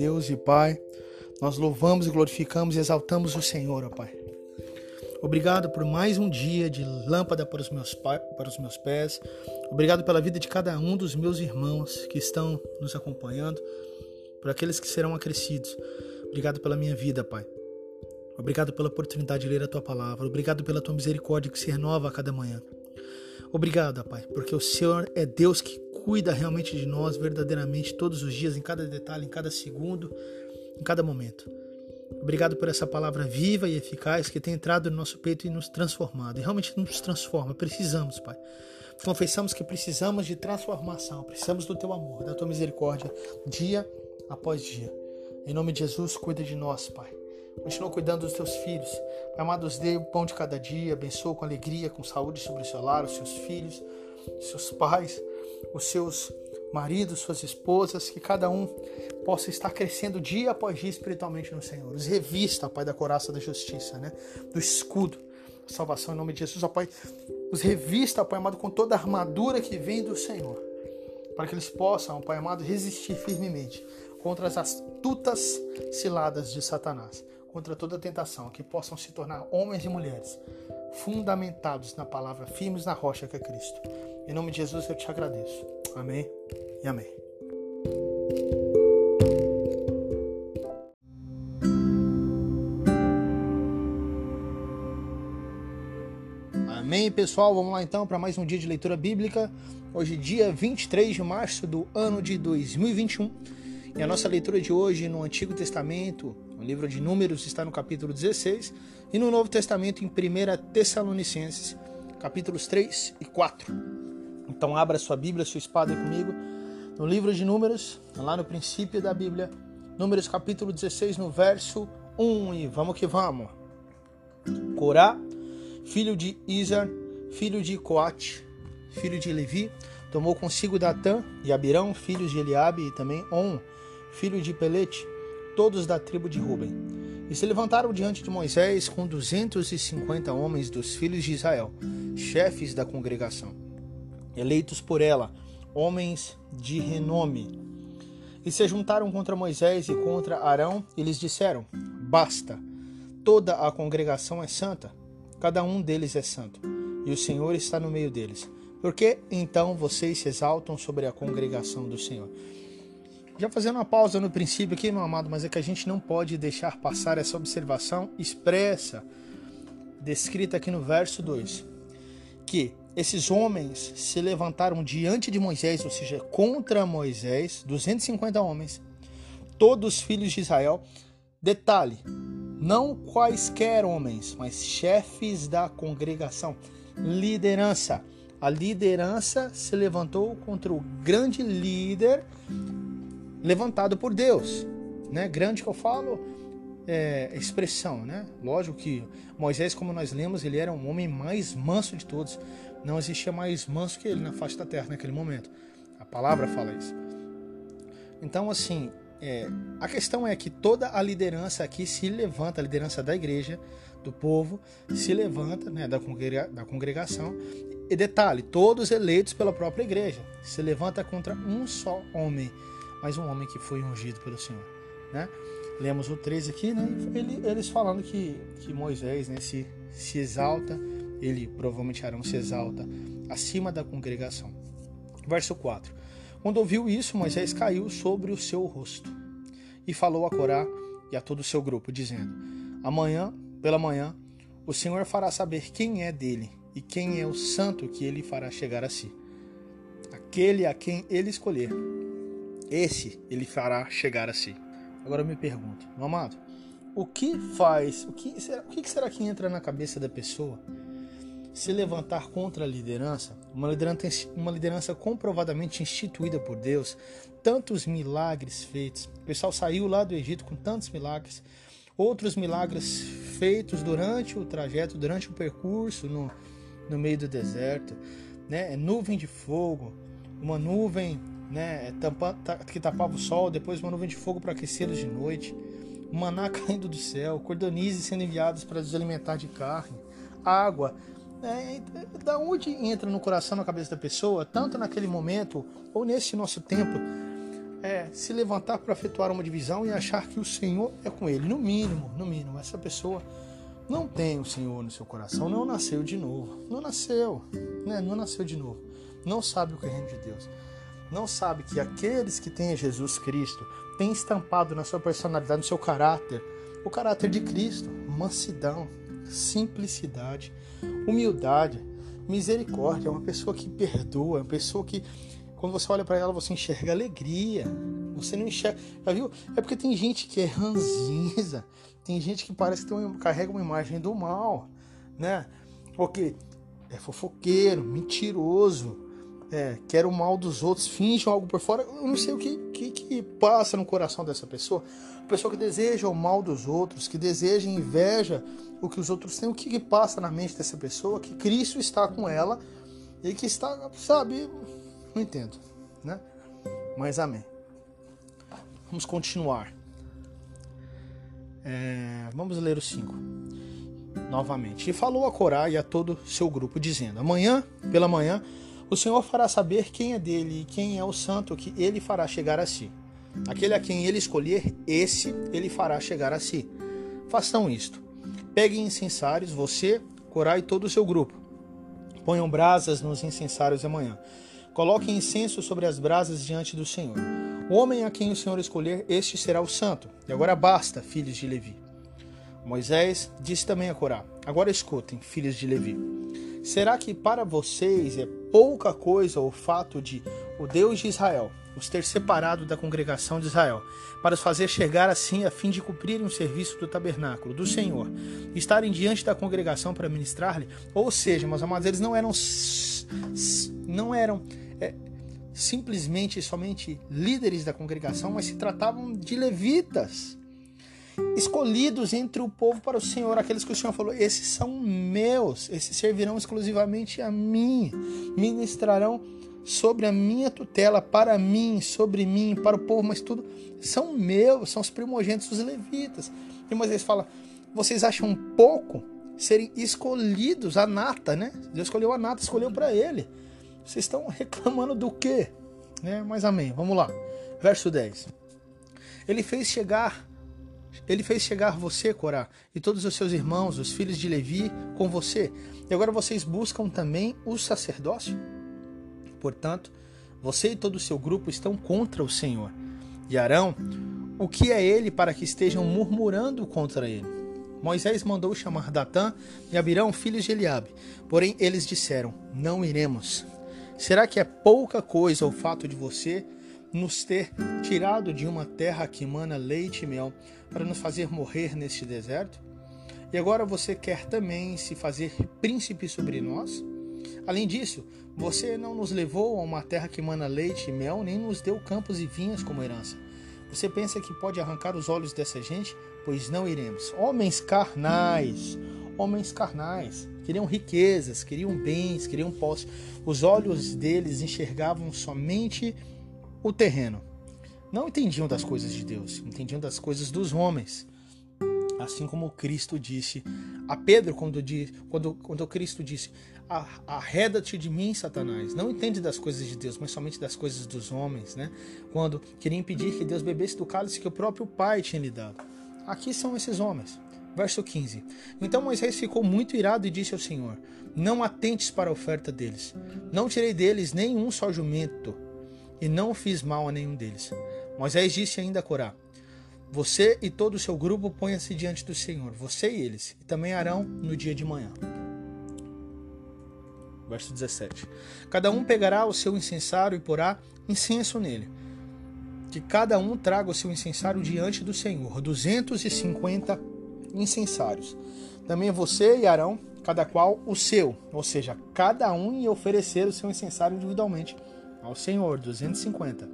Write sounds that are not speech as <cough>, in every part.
Deus e Pai. Nós louvamos e glorificamos e exaltamos o Senhor, ó Pai. Obrigado por mais um dia de lâmpada para os, meus, para os meus pés. Obrigado pela vida de cada um dos meus irmãos que estão nos acompanhando, por aqueles que serão acrescidos. Obrigado pela minha vida, Pai. Obrigado pela oportunidade de ler a tua palavra. Obrigado pela tua misericórdia que se renova a cada manhã. Obrigado, Pai, porque o Senhor é Deus que cuida realmente de nós verdadeiramente todos os dias, em cada detalhe, em cada segundo, em cada momento. Obrigado por essa palavra viva e eficaz que tem entrado no nosso peito e nos transformado. E realmente nos transforma. Precisamos, Pai. Confessamos que precisamos de transformação, precisamos do teu amor, da tua misericórdia, dia após dia. Em nome de Jesus, cuida de nós, Pai. Continua cuidando dos teus filhos. Pai amado, dê o pão de cada dia, abençoa com alegria, com saúde sobre o seu lar, os seus filhos, seus pais os seus maridos, suas esposas, que cada um possa estar crescendo dia após dia espiritualmente no Senhor. Os revista, Pai, da coraça da justiça, né? do escudo, da salvação em nome de Jesus, ó Pai. Os revista, Pai amado, com toda a armadura que vem do Senhor, para que eles possam, Pai amado, resistir firmemente contra as astutas ciladas de Satanás, contra toda tentação, que possam se tornar homens e mulheres fundamentados na palavra, firmes na rocha que é Cristo. Em nome de Jesus eu te agradeço. Amém e amém. Amém, pessoal. Vamos lá então para mais um dia de leitura bíblica. Hoje, dia 23 de março do ano de 2021. E a nossa leitura de hoje no Antigo Testamento, no livro de Números, está no capítulo 16, e no Novo Testamento, em 1 Tessalonicenses, capítulos 3 e 4. Então abra sua Bíblia, sua espada comigo no livro de Números, lá no princípio da Bíblia, Números capítulo 16, no verso 1, e vamos que vamos. Corá, filho de Izar, filho de Coate, filho de Levi, tomou consigo Datã e Abirão, filhos de Eliabe, e também On, filho de Pelete, todos da tribo de Ruben. E se levantaram diante de Moisés com duzentos e cinquenta homens dos filhos de Israel, chefes da congregação, eleitos por ela, homens de renome. E se juntaram contra Moisés e contra Arão, e lhes disseram: Basta, toda a congregação é santa, cada um deles é santo, e o Senhor está no meio deles. Por que então vocês se exaltam sobre a congregação do Senhor? Já fazendo uma pausa no princípio aqui, meu amado, mas é que a gente não pode deixar passar essa observação expressa, descrita aqui no verso 2, que esses homens se levantaram diante de Moisés, ou seja, contra Moisés, 250 homens, todos filhos de Israel. Detalhe, não quaisquer homens, mas chefes da congregação, liderança. A liderança se levantou contra o grande líder levantado por Deus, né? Grande que eu falo é, expressão, né? Lógico que Moisés, como nós lemos, ele era um homem mais manso de todos. Não existia mais manso que ele na face da terra naquele momento. A palavra fala isso. Então, assim, é, a questão é que toda a liderança aqui se levanta, a liderança da igreja, do povo, se levanta, né, da, congrega, da congregação. E detalhe, todos eleitos pela própria igreja, se levanta contra um só homem, mas um homem que foi ungido pelo Senhor, né? Lemos o 13 aqui, né? Ele, eles falando que, que Moisés né, se, se exalta ele, provavelmente Arão, se exalta acima da congregação. Verso 4. Quando ouviu isso, Moisés caiu sobre o seu rosto e falou a Corá e a todo o seu grupo, dizendo: Amanhã, pela manhã, o Senhor fará saber quem é dele e quem é o santo que ele fará chegar a si. Aquele a quem ele escolher, esse ele fará chegar a si. Agora eu me pergunto, meu amado, o que faz, o que será, o que será que entra na cabeça da pessoa se levantar contra a liderança, uma liderança, uma liderança comprovadamente instituída por Deus, tantos milagres feitos. O pessoal saiu lá do Egito com tantos milagres, outros milagres feitos durante o trajeto, durante o percurso no, no meio do deserto, né? Nuvem de fogo, uma nuvem né, tampa, que tapava o sol, depois uma nuvem de fogo para aquecê-los de noite, maná <laughs> caindo do céu, cordonizes sendo enviados para nos alimentar de carne, água é, da onde entra no coração, na cabeça da pessoa, tanto naquele momento ou nesse nosso tempo, é se levantar para efetuar uma divisão e achar que o Senhor é com ele. No mínimo, no mínimo, essa pessoa não tem o Senhor no seu coração, não nasceu de novo, não nasceu, né? não nasceu de novo, não sabe o que é reino de Deus, não sabe que aqueles que têm Jesus Cristo têm estampado na sua personalidade, no seu caráter, o caráter de Cristo, mansidão, simplicidade, humildade, misericórdia. É uma pessoa que perdoa, é uma pessoa que, quando você olha para ela, você enxerga alegria. Você não enxerga. Já viu? É porque tem gente que é ranzinza, tem gente que parece que carrega uma imagem do mal, né? Porque é fofoqueiro, mentiroso, é, quer o mal dos outros, finge algo por fora. Eu não sei o que, que, que passa no coração dessa pessoa. Pessoa que deseja o mal dos outros, que deseja inveja o que os outros têm, o que, que passa na mente dessa pessoa, que Cristo está com ela e que está, sabe, não entendo, né? Mas amém. Vamos continuar. É, vamos ler o 5 novamente. E falou a Corá e a todo seu grupo, dizendo: Amanhã, pela manhã, o Senhor fará saber quem é dele e quem é o santo que ele fará chegar a si. Aquele a quem ele escolher, esse ele fará chegar a si. Façam isto. Peguem incensários, você, Corá e todo o seu grupo. Ponham brasas nos incensários amanhã. Coloquem incenso sobre as brasas diante do Senhor. O homem a quem o Senhor escolher, este será o santo. E agora basta, filhos de Levi. Moisés disse também a Corá: Agora escutem, filhos de Levi. Será que para vocês é pouca coisa o fato de o Deus de Israel os ter separado da congregação de Israel, para os fazer chegar assim a fim de cumprirem o serviço do tabernáculo do Senhor, estarem diante da congregação para ministrar-lhe? Ou seja, meus amados, eles não eram não eram é, simplesmente somente líderes da congregação, mas se tratavam de levitas escolhidos entre o povo para o Senhor, aqueles que o Senhor falou: esses são meus, esses servirão exclusivamente a mim, ministrarão sobre a minha tutela, para mim, sobre mim, para o povo, mas tudo são meus, são os primogênitos, os levitas. E Moisés fala: vocês acham pouco serem escolhidos, a nata, né? Deus escolheu a nata, escolheu para ele. Vocês estão reclamando do quê? Né? Mas amém, vamos lá. Verso 10. Ele fez chegar ele fez chegar você, Corá, e todos os seus irmãos, os filhos de Levi, com você. E agora vocês buscam também o sacerdócio? Portanto, você e todo o seu grupo estão contra o Senhor. E Arão, o que é ele para que estejam murmurando contra ele? Moisés mandou chamar Datã e Abirão, filhos de Eliabe. Porém, eles disseram: Não iremos. Será que é pouca coisa o fato de você nos ter tirado de uma terra que emana leite e mel para nos fazer morrer neste deserto? E agora você quer também se fazer príncipe sobre nós? Além disso, você não nos levou a uma terra que emana leite e mel, nem nos deu campos e vinhas como herança. Você pensa que pode arrancar os olhos dessa gente? Pois não iremos. Homens carnais, homens carnais, queriam riquezas, queriam bens, queriam posse. Os olhos deles enxergavam somente o terreno. Não entendiam das coisas de Deus, entendiam das coisas dos homens. Assim como Cristo disse a Pedro, quando, quando, quando Cristo disse: Arreda-te de mim, Satanás. Não entende das coisas de Deus, mas somente das coisas dos homens, né? Quando queria impedir que Deus bebesse do cálice que o próprio Pai tinha lhe dado. Aqui são esses homens. Verso 15. Então Moisés ficou muito irado e disse ao Senhor: Não atentes para a oferta deles. Não tirei deles nenhum só jumento e não fiz mal a nenhum deles. Moisés disse ainda a Corá: Você e todo o seu grupo ponham-se diante do Senhor, você e eles, e também Arão no dia de manhã. Verso 17: Cada um pegará o seu incensário e porá incenso nele. Que cada um traga o seu incensário diante do Senhor, 250 incensários. Também você e Arão, cada qual o seu, ou seja, cada um ia oferecer o seu incensário individualmente ao Senhor, 250,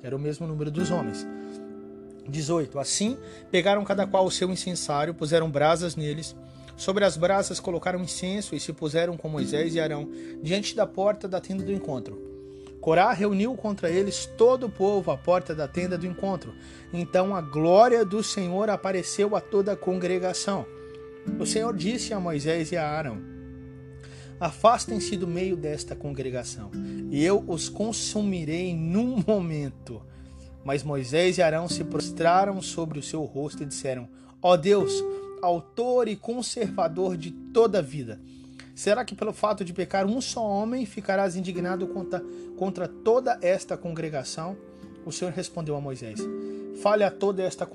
que era o mesmo número dos homens. 18. Assim, pegaram cada qual o seu incensário, puseram brasas neles. Sobre as brasas colocaram incenso e se puseram com Moisés e Arão diante da porta da tenda do encontro. Corá reuniu contra eles todo o povo à porta da tenda do encontro. Então a glória do Senhor apareceu a toda a congregação. O Senhor disse a Moisés e a Arão: Afastem-se do meio desta congregação, e eu os consumirei num momento. Mas Moisés e Arão se prostraram sobre o seu rosto e disseram: Ó oh Deus, autor e conservador de toda a vida, será que pelo fato de pecar um só homem ficarás indignado contra, contra toda esta congregação? O Senhor respondeu a Moisés: Fale a toda esta,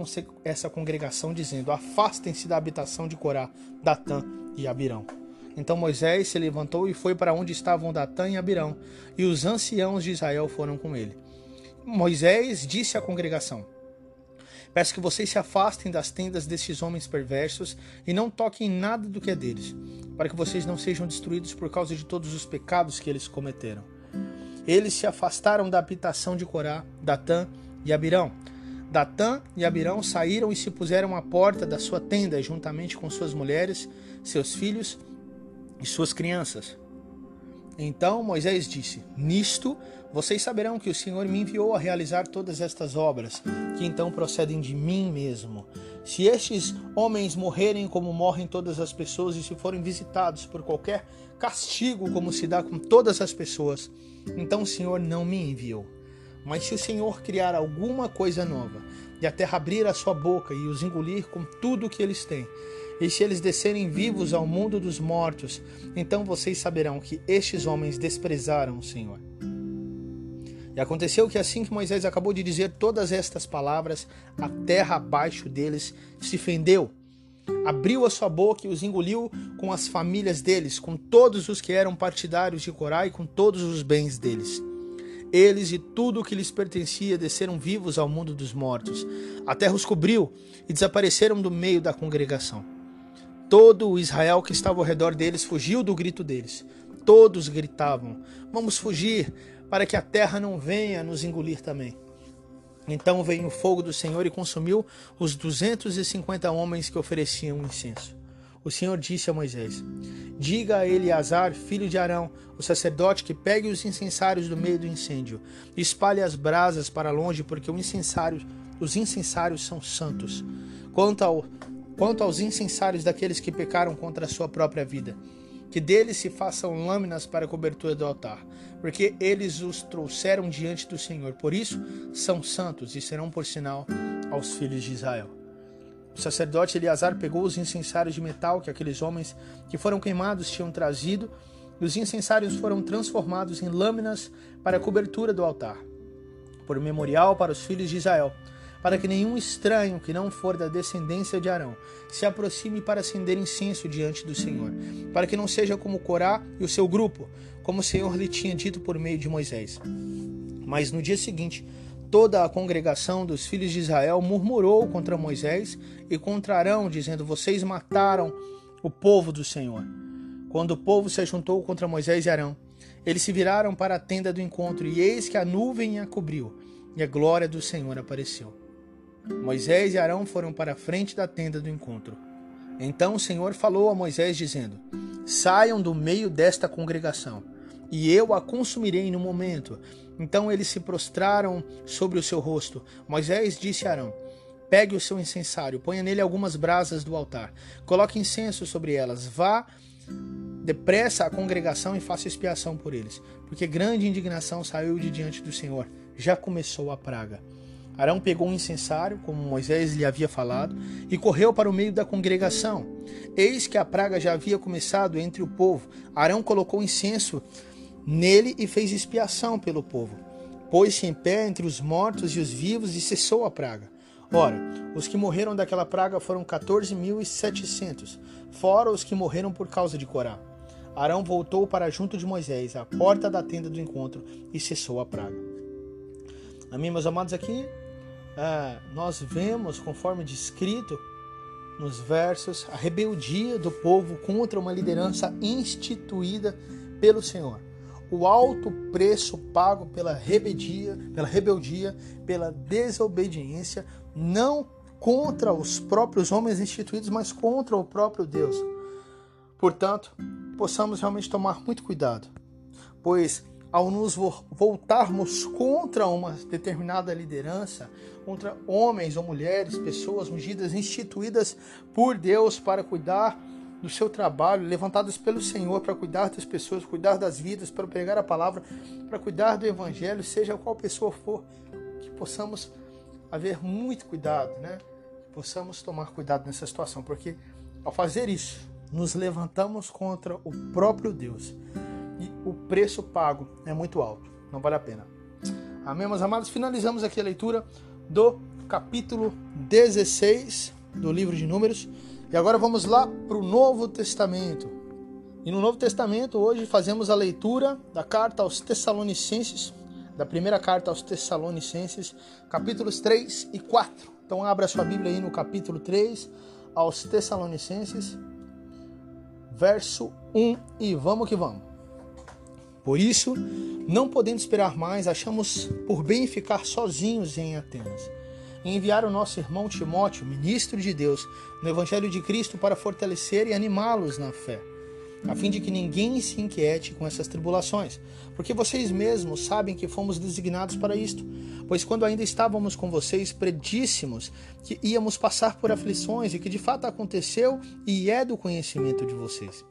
essa congregação, dizendo: Afastem-se da habitação de Corá, Datã e Abirão. Então Moisés se levantou e foi para onde estavam Datã e Abirão, e os anciãos de Israel foram com ele. Moisés disse à congregação: Peço que vocês se afastem das tendas destes homens perversos e não toquem nada do que é deles, para que vocês não sejam destruídos por causa de todos os pecados que eles cometeram. Eles se afastaram da habitação de Corá, Datã e Abirão. Datã e Abirão saíram e se puseram à porta da sua tenda, juntamente com suas mulheres, seus filhos e suas crianças. Então Moisés disse: Nisto vocês saberão que o Senhor me enviou a realizar todas estas obras, que então procedem de mim mesmo. Se estes homens morrerem como morrem todas as pessoas, e se forem visitados por qualquer castigo, como se dá com todas as pessoas, então o Senhor não me enviou. Mas se o Senhor criar alguma coisa nova, e a terra abrir a sua boca e os engolir com tudo o que eles têm, e se eles descerem vivos ao mundo dos mortos, então vocês saberão que estes homens desprezaram o Senhor. E aconteceu que assim que Moisés acabou de dizer todas estas palavras, a terra abaixo deles se fendeu. Abriu a sua boca e os engoliu com as famílias deles, com todos os que eram partidários de Corá e com todos os bens deles. Eles e tudo o que lhes pertencia desceram vivos ao mundo dos mortos. A terra os cobriu e desapareceram do meio da congregação. Todo o Israel que estava ao redor deles fugiu do grito deles. Todos gritavam: Vamos fugir, para que a terra não venha nos engolir também. Então veio o fogo do Senhor e consumiu os duzentos e cinquenta homens que ofereciam incenso. O Senhor disse a Moisés: Diga a Eleazar, filho de Arão, o sacerdote, que pegue os incensários do meio do incêndio, espalhe as brasas para longe, porque incensário, os incensários são santos. Quanto, ao, quanto aos incensários daqueles que pecaram contra a sua própria vida, que deles se façam lâminas para a cobertura do altar, porque eles os trouxeram diante do Senhor. Por isso são santos e serão por sinal aos filhos de Israel. O sacerdote Eleazar pegou os incensários de metal que aqueles homens que foram queimados tinham trazido, e os incensários foram transformados em lâminas para a cobertura do altar, por memorial para os filhos de Israel para que nenhum estranho que não for da descendência de Arão se aproxime para acender incenso diante do Senhor, para que não seja como Corá e o seu grupo, como o Senhor lhe tinha dito por meio de Moisés. Mas no dia seguinte, toda a congregação dos filhos de Israel murmurou contra Moisés e contra Arão, dizendo: Vocês mataram o povo do Senhor. Quando o povo se ajuntou contra Moisés e Arão, eles se viraram para a tenda do encontro, e eis que a nuvem a cobriu, e a glória do Senhor apareceu. Moisés e Arão foram para a frente da tenda do encontro. Então o Senhor falou a Moisés, dizendo: Saiam do meio desta congregação, e eu a consumirei no momento. Então eles se prostraram sobre o seu rosto. Moisés disse a Arão: Pegue o seu incensário, ponha nele algumas brasas do altar, coloque incenso sobre elas, vá depressa à congregação e faça expiação por eles, porque grande indignação saiu de diante do Senhor. Já começou a praga. Arão pegou um incensário, como Moisés lhe havia falado, e correu para o meio da congregação. Eis que a praga já havia começado entre o povo. Arão colocou incenso nele e fez expiação pelo povo. Pôs-se em pé entre os mortos e os vivos e cessou a praga. Ora, os que morreram daquela praga foram 14.700, fora os que morreram por causa de Corá. Arão voltou para junto de Moisés, à porta da tenda do encontro, e cessou a praga. Amém, meus amados, aqui é, nós vemos, conforme descrito nos versos, a rebeldia do povo contra uma liderança instituída pelo Senhor. O alto preço pago pela rebeldia, pela rebeldia, pela desobediência, não contra os próprios homens instituídos, mas contra o próprio Deus. Portanto, possamos realmente tomar muito cuidado, pois ao nos voltarmos contra uma determinada liderança, contra homens ou mulheres, pessoas ungidas, instituídas por Deus para cuidar do seu trabalho, levantadas pelo Senhor para cuidar das pessoas, cuidar das vidas, para pregar a palavra, para cuidar do evangelho, seja qual pessoa for, que possamos haver muito cuidado, né? Que possamos tomar cuidado nessa situação, porque ao fazer isso, nos levantamos contra o próprio Deus e o preço pago é muito alto, não vale a pena. Amém, meus amados? Finalizamos aqui a leitura do capítulo 16 do livro de Números e agora vamos lá para o Novo Testamento. E no Novo Testamento, hoje fazemos a leitura da carta aos Tessalonicenses, da primeira carta aos Tessalonicenses, capítulos 3 e 4. Então, abra sua Bíblia aí no capítulo 3 aos Tessalonicenses, verso 1 e vamos que vamos. Por isso, não podendo esperar mais, achamos por bem ficar sozinhos em Atenas e enviar o nosso irmão Timóteo, ministro de Deus, no Evangelho de Cristo para fortalecer e animá-los na fé, a fim de que ninguém se inquiete com essas tribulações, porque vocês mesmos sabem que fomos designados para isto. Pois quando ainda estávamos com vocês, predíssemos que íamos passar por aflições e que de fato aconteceu e é do conhecimento de vocês.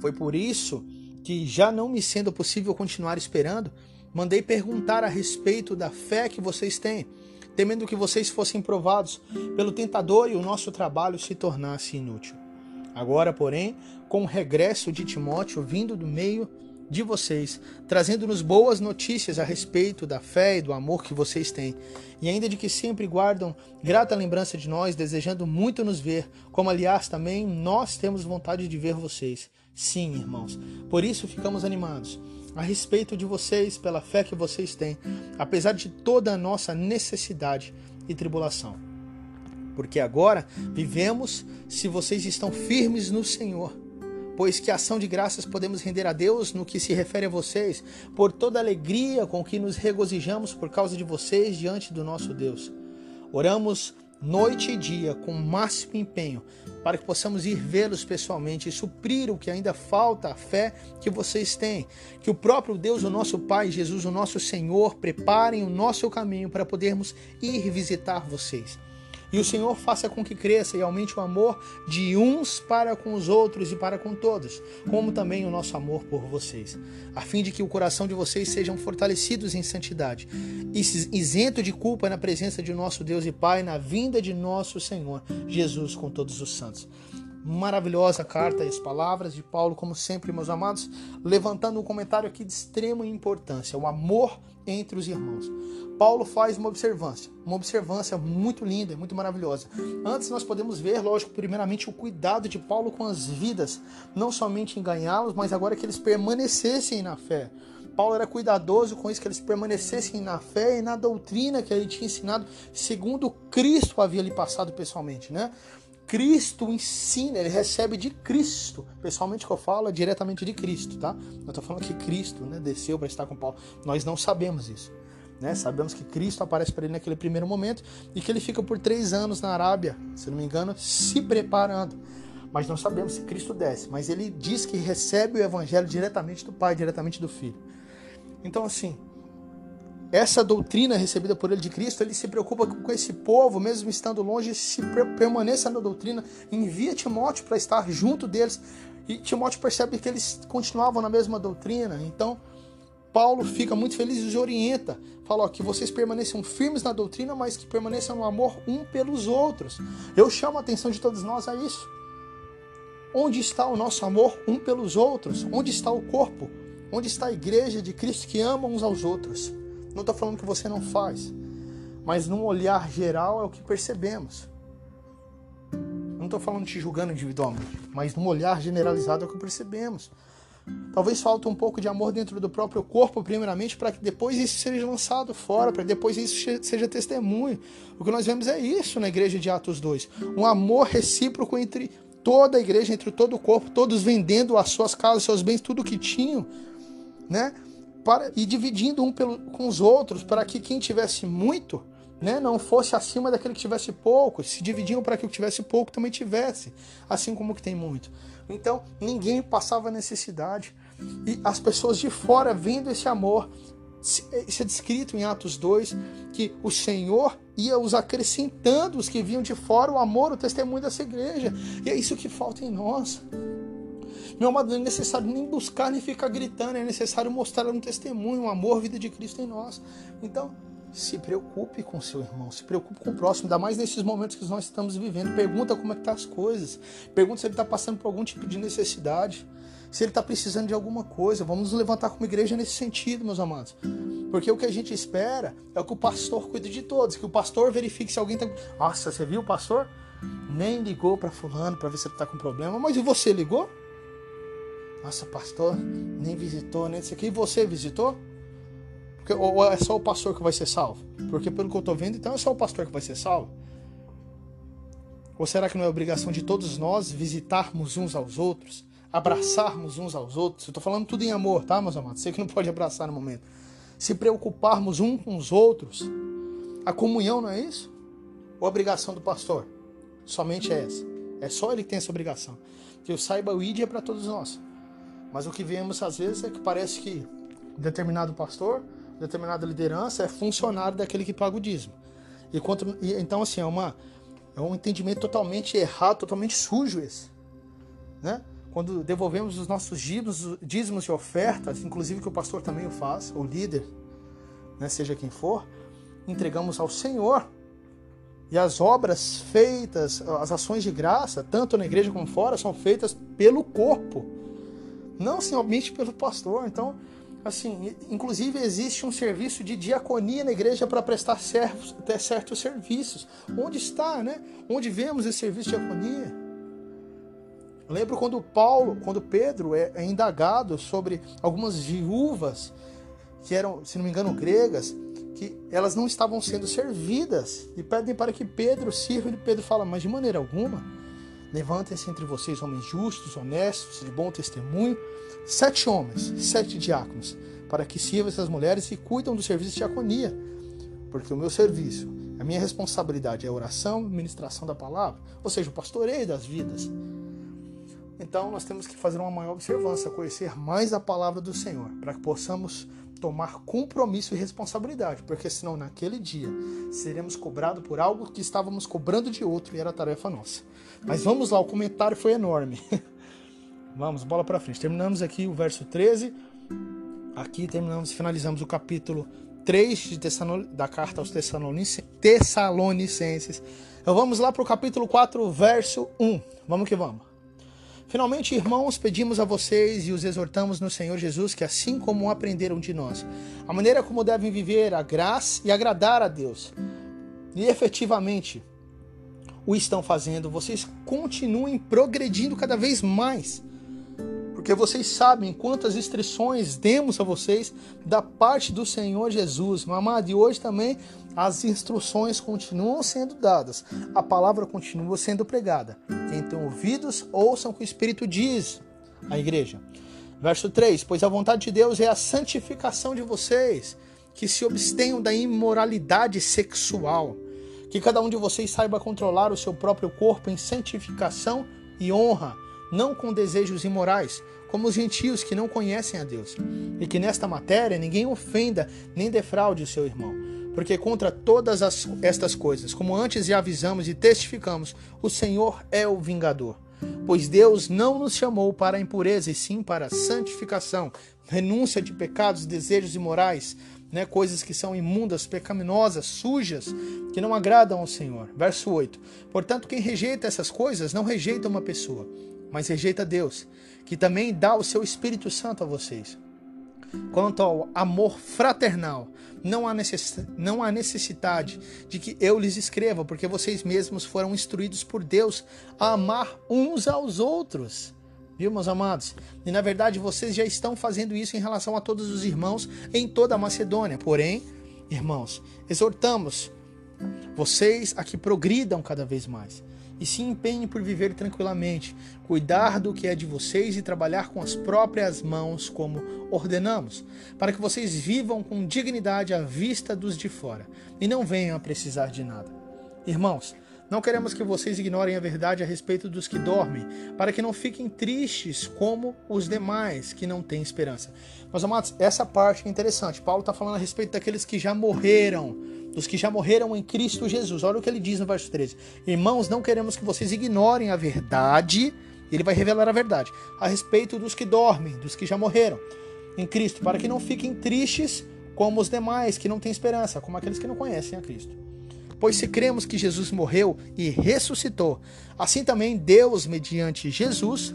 Foi por isso que, já não me sendo possível continuar esperando, mandei perguntar a respeito da fé que vocês têm, temendo que vocês fossem provados pelo tentador e o nosso trabalho se tornasse inútil. Agora, porém, com o regresso de Timóteo vindo do meio de vocês, trazendo-nos boas notícias a respeito da fé e do amor que vocês têm, e ainda de que sempre guardam grata lembrança de nós, desejando muito nos ver, como aliás também nós temos vontade de ver vocês. Sim, irmãos, por isso ficamos animados a respeito de vocês, pela fé que vocês têm, apesar de toda a nossa necessidade e tribulação. Porque agora vivemos se vocês estão firmes no Senhor pois que ação de graças podemos render a Deus no que se refere a vocês, por toda a alegria com que nos regozijamos por causa de vocês diante do nosso Deus. Oramos noite e dia com máximo empenho, para que possamos ir vê-los pessoalmente e suprir o que ainda falta, a fé que vocês têm. Que o próprio Deus, o nosso Pai, Jesus, o nosso Senhor, preparem o nosso caminho para podermos ir visitar vocês. E o Senhor faça com que cresça e aumente o amor de uns para com os outros e para com todos, como também o nosso amor por vocês, a fim de que o coração de vocês sejam fortalecidos em santidade, isento de culpa na presença de nosso Deus e Pai, na vinda de nosso Senhor Jesus com todos os santos. Maravilhosa carta e as palavras de Paulo, como sempre, meus amados, levantando um comentário aqui de extrema importância: o amor entre os irmãos. Paulo faz uma observância, uma observância muito linda, muito maravilhosa. Antes nós podemos ver, lógico, primeiramente o cuidado de Paulo com as vidas, não somente em ganhá-los, mas agora que eles permanecessem na fé. Paulo era cuidadoso com isso, que eles permanecessem na fé e na doutrina que ele tinha ensinado, segundo Cristo havia lhe passado pessoalmente, né? Cristo ensina, ele recebe de Cristo. Pessoalmente que eu falo é diretamente de Cristo, tá? Eu estou falando que Cristo né, desceu para estar com Paulo. Nós não sabemos isso. Né? Sabemos que Cristo aparece para ele naquele primeiro momento e que ele fica por três anos na Arábia, se não me engano, se preparando. Mas não sabemos se Cristo desce. Mas ele diz que recebe o evangelho diretamente do Pai, diretamente do Filho. Então, assim, essa doutrina recebida por ele de Cristo, ele se preocupa com esse povo, mesmo estando longe, se permaneça na doutrina, envia Timóteo para estar junto deles. E Timóteo percebe que eles continuavam na mesma doutrina. Então, Paulo fica muito feliz e os orienta. Fala ó, que vocês permaneçam firmes na doutrina, mas que permaneçam no amor um pelos outros. Eu chamo a atenção de todos nós a isso. Onde está o nosso amor um pelos outros? Onde está o corpo? Onde está a igreja de Cristo que ama uns aos outros? Não estou falando que você não faz, mas num olhar geral é o que percebemos. Não estou falando te julgando individualmente, mas num olhar generalizado é o que percebemos. Talvez falta um pouco de amor dentro do próprio corpo, primeiramente, para que depois isso seja lançado fora, para que depois isso seja testemunho. O que nós vemos é isso na igreja de Atos 2: um amor recíproco entre toda a igreja, entre todo o corpo, todos vendendo as suas casas, seus bens, tudo que tinham, né? Para, e dividindo um pelo, com os outros, para que quem tivesse muito né, não fosse acima daquele que tivesse pouco. Se dividiam para que o que tivesse pouco também tivesse, assim como o que tem muito. Então, ninguém passava necessidade. E as pessoas de fora vendo esse amor, isso é descrito em Atos 2, que o Senhor ia os acrescentando, os que vinham de fora, o amor, o testemunho dessa igreja. E é isso que falta em nós. Meu amado, não é necessário nem buscar, nem ficar gritando, é necessário mostrar um testemunho, um amor, vida de Cristo em nós. Então, se preocupe com seu irmão, se preocupe com o próximo, ainda mais nesses momentos que nós estamos vivendo. Pergunta como é que tá as coisas. Pergunta se ele está passando por algum tipo de necessidade. Se ele está precisando de alguma coisa. Vamos nos levantar como igreja nesse sentido, meus amados. Porque o que a gente espera é que o pastor cuide de todos, que o pastor verifique se alguém está. Nossa, você viu o pastor? Nem ligou para fulano para ver se ele está com problema. Mas e você ligou? Nossa, pastor, nem visitou, nem isso aqui. E você visitou? Porque, ou é só o pastor que vai ser salvo? Porque pelo que eu estou vendo, então é só o pastor que vai ser salvo? Ou será que não é obrigação de todos nós visitarmos uns aos outros? Abraçarmos uns aos outros? Eu estou falando tudo em amor, tá, meus amados? Sei que não pode abraçar no momento. Se preocuparmos uns com os outros. A comunhão não é isso? Ou a obrigação do pastor? Somente é essa. É só ele que tem essa obrigação. Que eu saiba, o ID é para todos nós. Mas o que vemos às vezes é que parece que determinado pastor, determinada liderança é funcionário daquele que paga o dízimo. E, e então assim é uma é um entendimento totalmente errado, totalmente sujo esse, né? Quando devolvemos os nossos dízimos, dízimos e ofertas, inclusive que o pastor também o faz, o líder, né, seja quem for, entregamos ao Senhor. E as obras feitas, as ações de graça, tanto na igreja como fora, são feitas pelo corpo não somente pelo pastor. Então, assim, inclusive existe um serviço de diaconia na igreja para prestar servos, certos serviços. Onde está, né? Onde vemos esse serviço de diaconia? lembro quando Paulo, quando Pedro é, é indagado sobre algumas viúvas que eram, se não me engano, gregas, que elas não estavam sendo servidas e pedem para que Pedro sirva e Pedro fala, mas de maneira alguma Levantem-se entre vocês homens justos, honestos, de bom testemunho, sete homens, sete diáconos, para que sirvam essas mulheres e cuidam do serviço de diaconia. Porque o meu serviço, a minha responsabilidade é oração e ministração da palavra, ou seja, o pastoreio das vidas. Então nós temos que fazer uma maior observância, conhecer mais a palavra do Senhor, para que possamos tomar compromisso e responsabilidade, porque senão naquele dia seremos cobrados por algo que estávamos cobrando de outro e era tarefa nossa. Mas vamos lá, o comentário foi enorme. <laughs> vamos, bola para frente. Terminamos aqui o verso 13. Aqui terminamos, finalizamos o capítulo 3 de da carta aos Tessalonicenses. Então vamos lá para o capítulo 4, verso 1. Vamos que vamos. Finalmente, irmãos, pedimos a vocês e os exortamos no Senhor Jesus que, assim como aprenderam de nós, a maneira como devem viver a graça e agradar a Deus, e efetivamente o estão fazendo, vocês continuem progredindo cada vez mais porque vocês sabem quantas instruções demos a vocês da parte do Senhor Jesus, mamado. E hoje também as instruções continuam sendo dadas, a palavra continua sendo pregada. Quem tem ouvidos, ouçam o que o Espírito diz à igreja. Verso 3: Pois a vontade de Deus é a santificação de vocês, que se abstenham da imoralidade sexual, que cada um de vocês saiba controlar o seu próprio corpo em santificação e honra não com desejos imorais, como os gentios que não conhecem a Deus, e que nesta matéria ninguém ofenda nem defraude o seu irmão. Porque contra todas as, estas coisas, como antes já avisamos e testificamos, o Senhor é o vingador. Pois Deus não nos chamou para a impureza, e sim para a santificação, renúncia de pecados, desejos imorais, né, coisas que são imundas, pecaminosas, sujas, que não agradam ao Senhor. Verso 8. Portanto, quem rejeita essas coisas não rejeita uma pessoa, mas rejeita Deus, que também dá o seu Espírito Santo a vocês. Quanto ao amor fraternal, não há, necess... não há necessidade de que eu lhes escreva, porque vocês mesmos foram instruídos por Deus a amar uns aos outros. Viu, meus amados? E na verdade vocês já estão fazendo isso em relação a todos os irmãos em toda a Macedônia. Porém, irmãos, exortamos vocês a que progridam cada vez mais e se empenhe por viver tranquilamente, cuidar do que é de vocês e trabalhar com as próprias mãos, como ordenamos, para que vocês vivam com dignidade à vista dos de fora e não venham a precisar de nada. Irmãos, não queremos que vocês ignorem a verdade a respeito dos que dormem, para que não fiquem tristes como os demais que não têm esperança. Meus amados, essa parte é interessante. Paulo está falando a respeito daqueles que já morreram dos que já morreram em Cristo Jesus. Olha o que ele diz no verso 13: Irmãos, não queremos que vocês ignorem a verdade, ele vai revelar a verdade, a respeito dos que dormem, dos que já morreram em Cristo, para que não fiquem tristes como os demais que não têm esperança, como aqueles que não conhecem a Cristo. Pois se cremos que Jesus morreu e ressuscitou, assim também Deus, mediante Jesus,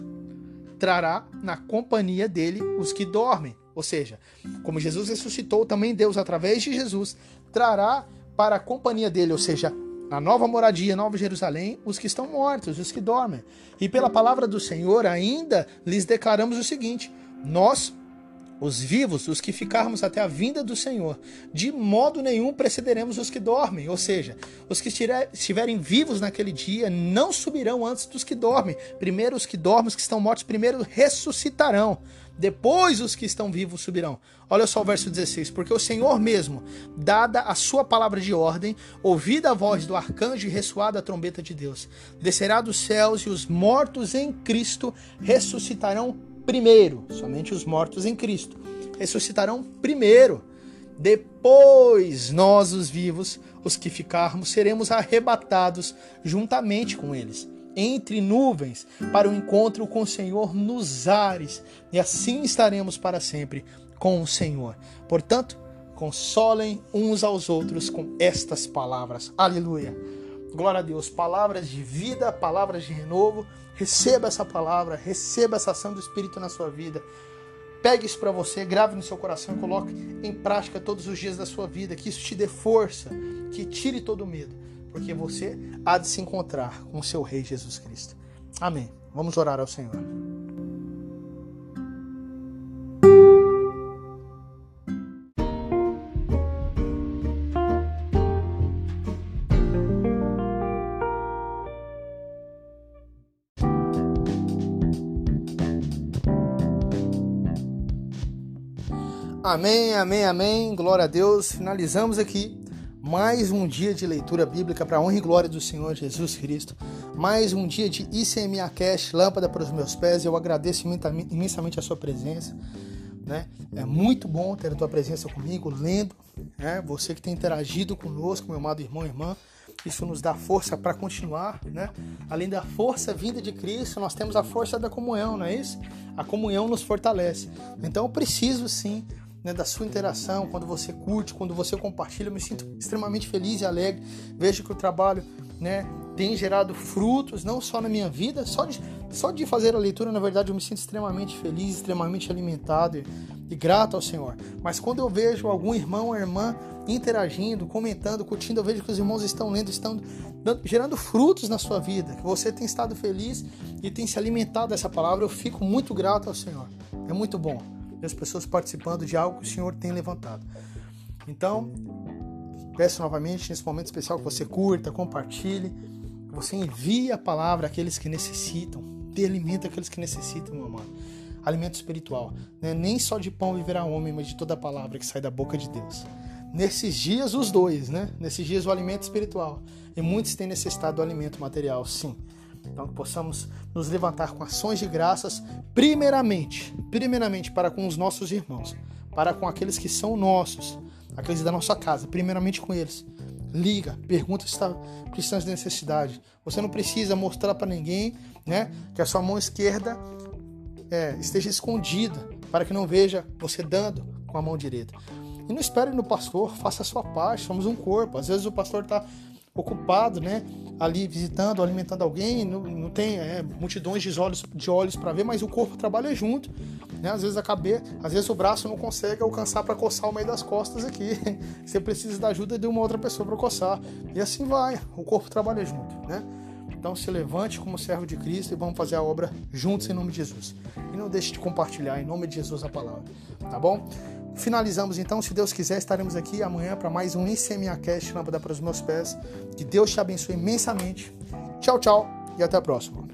trará na companhia dele os que dormem. Ou seja, como Jesus ressuscitou, também Deus, através de Jesus, trará para a companhia dele, ou seja, na nova moradia, Nova Jerusalém, os que estão mortos, os que dormem. E pela palavra do Senhor ainda lhes declaramos o seguinte: nós os vivos, os que ficarmos até a vinda do Senhor. De modo nenhum precederemos os que dormem, ou seja, os que estiverem vivos naquele dia não subirão antes dos que dormem. Primeiro os que dormem, os que estão mortos, primeiro ressuscitarão. Depois os que estão vivos subirão. Olha só o verso 16: Porque o Senhor mesmo, dada a sua palavra de ordem, ouvida a voz do arcanjo e ressoada a trombeta de Deus, descerá dos céus e os mortos em Cristo ressuscitarão primeiro, somente os mortos em Cristo ressuscitarão primeiro. Depois nós, os vivos, os que ficarmos, seremos arrebatados juntamente com eles, entre nuvens, para o encontro com o Senhor nos ares, e assim estaremos para sempre com o Senhor. Portanto, consolem uns aos outros com estas palavras. Aleluia. Glória a Deus. Palavras de vida, palavras de renovo Receba essa palavra, receba essa ação do Espírito na sua vida. Pegue isso para você, grave no seu coração e coloque em prática todos os dias da sua vida. Que isso te dê força, que tire todo o medo, porque você há de se encontrar com o seu Rei Jesus Cristo. Amém. Vamos orar ao Senhor. Amém, amém, amém. Glória a Deus. Finalizamos aqui mais um dia de leitura bíblica para a honra e glória do Senhor Jesus Cristo. Mais um dia de ICMA Cash, lâmpada para os meus pés. Eu agradeço imensamente a sua presença. Né? É muito bom ter a tua presença comigo, lendo. Né? Você que tem interagido conosco, meu amado irmão e irmã. Isso nos dá força para continuar, né? Além da força vinda de Cristo, nós temos a força da comunhão, não é isso? A comunhão nos fortalece. Então eu preciso sim né, da sua interação, quando você curte, quando você compartilha, eu me sinto extremamente feliz e alegre. Vejo que o trabalho né, tem gerado frutos, não só na minha vida, só de, só de fazer a leitura, na verdade, eu me sinto extremamente feliz, extremamente alimentado e, e grato ao Senhor. Mas quando eu vejo algum irmão ou irmã interagindo, comentando, curtindo, eu vejo que os irmãos estão lendo, estão dando, gerando frutos na sua vida, que você tem estado feliz e tem se alimentado dessa palavra, eu fico muito grato ao Senhor. É muito bom as pessoas participando de algo que o Senhor tem levantado. Então, peço novamente nesse momento especial que você curta, compartilhe, que você envie a palavra àqueles que necessitam, dê alimento àqueles que necessitam, meu amado. Alimento espiritual. Né? Nem só de pão viverá homem, mas de toda a palavra que sai da boca de Deus. Nesses dias, os dois, né? Nesses dias, o alimento espiritual. E muitos têm necessitado do alimento material, sim. Então, que possamos nos levantar com ações de graças, primeiramente, primeiramente para com os nossos irmãos, para com aqueles que são nossos, aqueles da nossa casa, primeiramente com eles. Liga, pergunta se está precisando de necessidade. Você não precisa mostrar para ninguém né, que a sua mão esquerda é, esteja escondida, para que não veja você dando com a mão direita. E não espere no pastor, faça a sua parte, somos um corpo. Às vezes o pastor está ocupado, né? Ali visitando, alimentando alguém, não, não tem é, multidões de olhos de olhos para ver, mas o corpo trabalha junto, né? Às vezes a cabeça, às vezes o braço não consegue alcançar para coçar o meio das costas aqui. <laughs> Você precisa da ajuda de uma outra pessoa para coçar. E assim vai, o corpo trabalha junto, né? Então se levante como servo de Cristo e vamos fazer a obra juntos em nome de Jesus. E não deixe de compartilhar em nome de Jesus a palavra, tá bom? Finalizamos então, se Deus quiser, estaremos aqui amanhã para mais um ICMA Cast Lâmpada para os Meus Pés. Que Deus te abençoe imensamente. Tchau, tchau e até a próxima.